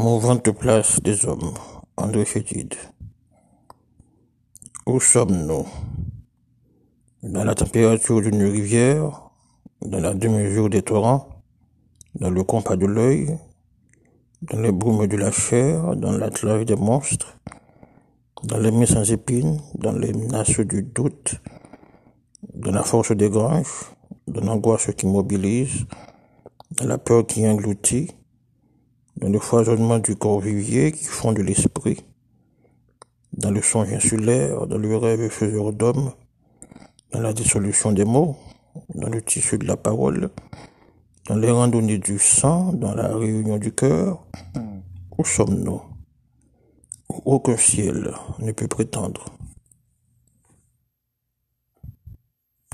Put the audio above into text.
Mouvante place des hommes, André Chédid. Où sommes-nous? Dans la température d'une rivière, dans la demi-mesure des torrents, dans le compas de l'œil, dans les brumes de la chair, dans l'attelage des monstres, dans les mains sans épines, dans les menaces du doute, dans la force des granges, dans l'angoisse qui mobilise, dans la peur qui engloutit, dans le foisonnement du corps vivier qui fonde l'esprit, dans le songe insulaire, dans le rêve faiseur d'homme, dans la dissolution des mots, dans le tissu de la parole, dans les randonnées du sang, dans la réunion du cœur, où sommes-nous? Aucun ciel ne peut prétendre.